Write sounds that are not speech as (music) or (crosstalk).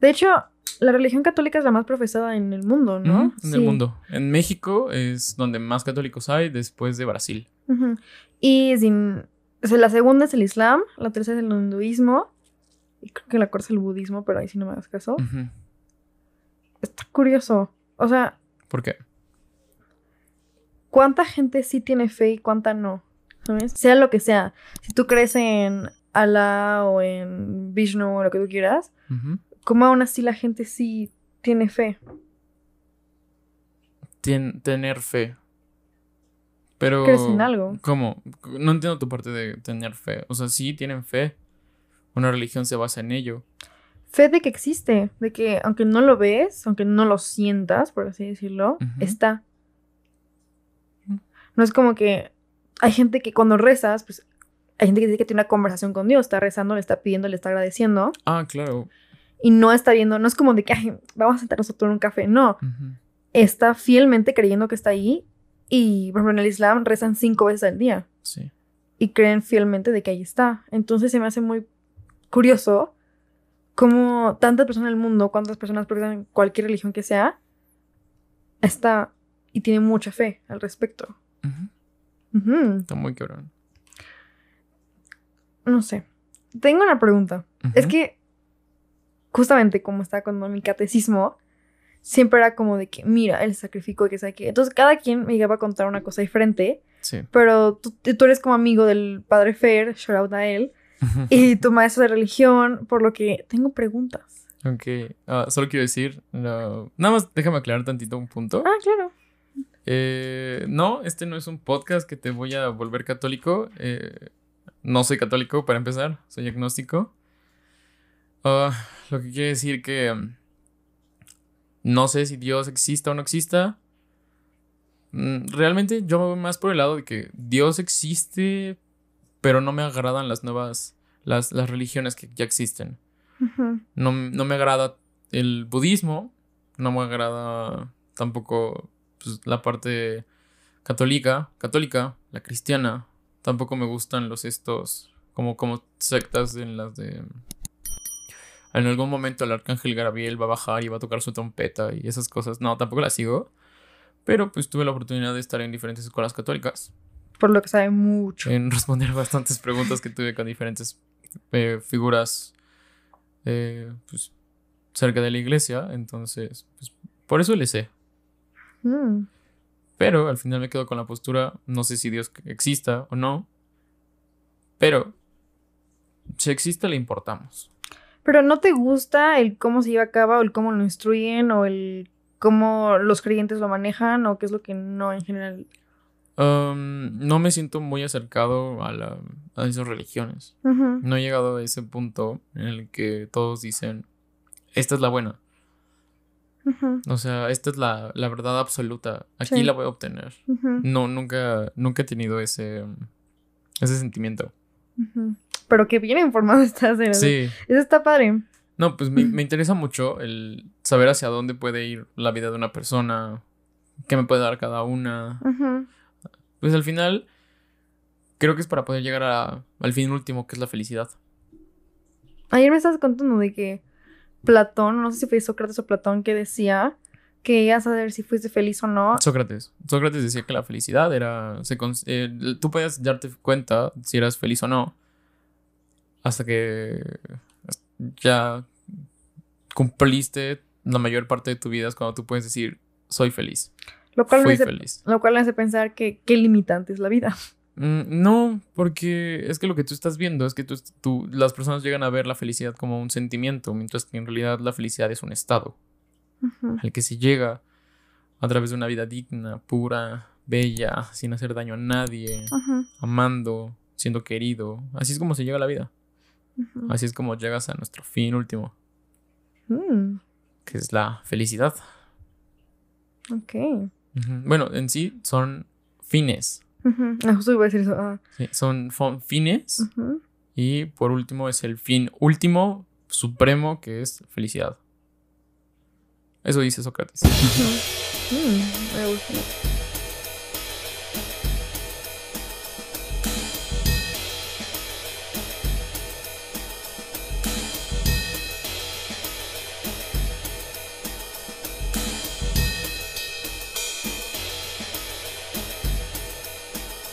De hecho, la religión católica es la más profesada en el mundo, ¿no? En el mundo. En México es donde más católicos hay después de Brasil. Y sin, o sea, la segunda es el Islam, la tercera es el hinduismo, y creo que la cuarta es el budismo, pero ahí sí no me hagas caso. Está curioso. O sea, ¿Por qué? ¿Cuánta gente sí tiene fe y cuánta no? ¿Sabes? Sea lo que sea. Si tú crees en Allah o en Vishnu o lo que tú quieras, Ujú. ¿cómo aún así la gente sí tiene fe? Tien- tener fe. Pero. ¿Crees en algo? ¿Cómo? No entiendo tu parte de tener fe. O sea, sí tienen fe. Una religión se basa en ello. Fe de que existe, de que aunque no lo ves, aunque no lo sientas, por así decirlo, está. No es como que hay gente que cuando rezas, pues hay gente que dice que tiene una conversación con Dios, está rezando, le está pidiendo, le está agradeciendo Ah, claro. y no está viendo, no es como de que "Ay, vamos a sentarnos a tomar un café, no, está fielmente creyendo que está ahí y por ejemplo en el Islam rezan cinco veces al día Sí. y creen fielmente de que ahí está. Entonces se me hace muy curioso cómo tantas personas en el mundo, cuántas personas profesan cualquier religión que sea, está y tiene mucha fe al respecto. Está muy cabrón. No sé. Tengo una pregunta. Es que justamente como estaba con mi catecismo, siempre era como de que, mira, el sacrificio que sabe que. Entonces cada quien me llegaba a contar una cosa diferente, Sí. pero tú, tú eres como amigo del padre Fer, shout out a él. Y tu maestro de religión, por lo que tengo preguntas. Ok. Ah, solo quiero decir. no- Nada más déjame aclarar tantito un punto. Ah, claro. Eh, no, este no es un podcast que te voy a volver católico. Eh, no soy católico para empezar, soy agnóstico. Ah, lo que quiere decir que mm, no sé si Dios exista o no exista. Mm, Realmente yo me voy más por el lado de que Dios existe, pero no me agradan las nuevas, las, las religiones que ya existen. No, no me agrada el budismo, no me agrada tampoco pues, la parte católica, católica, la cristiana. Tampoco me gustan los estos como, como sectas en las de... En algún momento el arcángel Gabriel va a bajar y va a tocar su trompeta y esas cosas. No, tampoco las sigo. Pero pues tuve la oportunidad de estar en diferentes escuelas católicas. Por lo que sabe mucho. En responder (laughs) bastantes preguntas que tuve con diferentes eh, figuras eh, pues, cerca de la iglesia. Entonces, pues, por eso le sé. Mm. Pero al final me quedo con la postura, no sé si Dios exista o no. Pero si existe, le importamos. Pero ¿no te gusta el cómo se lleva a cabo, o el cómo lo instruyen, o el cómo los creyentes lo manejan, o qué es lo que no en general? Um, no me siento muy acercado a, la- a esas religiones. No he llegado a ese punto en el que todos dicen, esta es la buena. O sea, esta es la, la verdad absoluta. Aquí Sí. la voy a obtener. No, nunca, nunca he tenido ese, ese sentimiento. Pero qué bien informado (laughs) estás. de verdad. Sí. Eso está padre. No, pues me, me (laughs) interesa mucho el saber hacia dónde puede ir la vida de una persona, qué me puede dar cada una. Pues al final, creo que es para poder llegar a- al fin último, que es la felicidad. Ayer me estabas contando de que Platón, no sé si fue Sócrates o Platón, que decía que ibas a ver si fuiste feliz o no. Sócrates. Sócrates decía que la felicidad era. Se eh, tú podías darte cuenta si eras feliz o no. Hasta que ya cumpliste la mayor parte de tu vida. Es cuando tú puedes decir, soy feliz. Lo cual, me Fui hace, feliz. lo cual me hace pensar que qué limitante es la vida. Mm, no, porque es que lo que tú estás viendo es que tú, tú- las personas llegan a ver la felicidad como un sentimiento, mientras que en realidad la felicidad es un estado al que se llega a través de una vida digna, pura, bella, sin hacer daño a nadie, amando, siendo querido. Así es como se llega a la vida. Así es como llegas a nuestro fin último, Mm, que es la felicidad. ok. Bueno, en sí son fines. Ah, justo iba a decir eso. ah. ¿sí? Son fines. Y por último es el fin último, supremo, que es felicidad. Eso dice Sócrates. Mm, me gusta.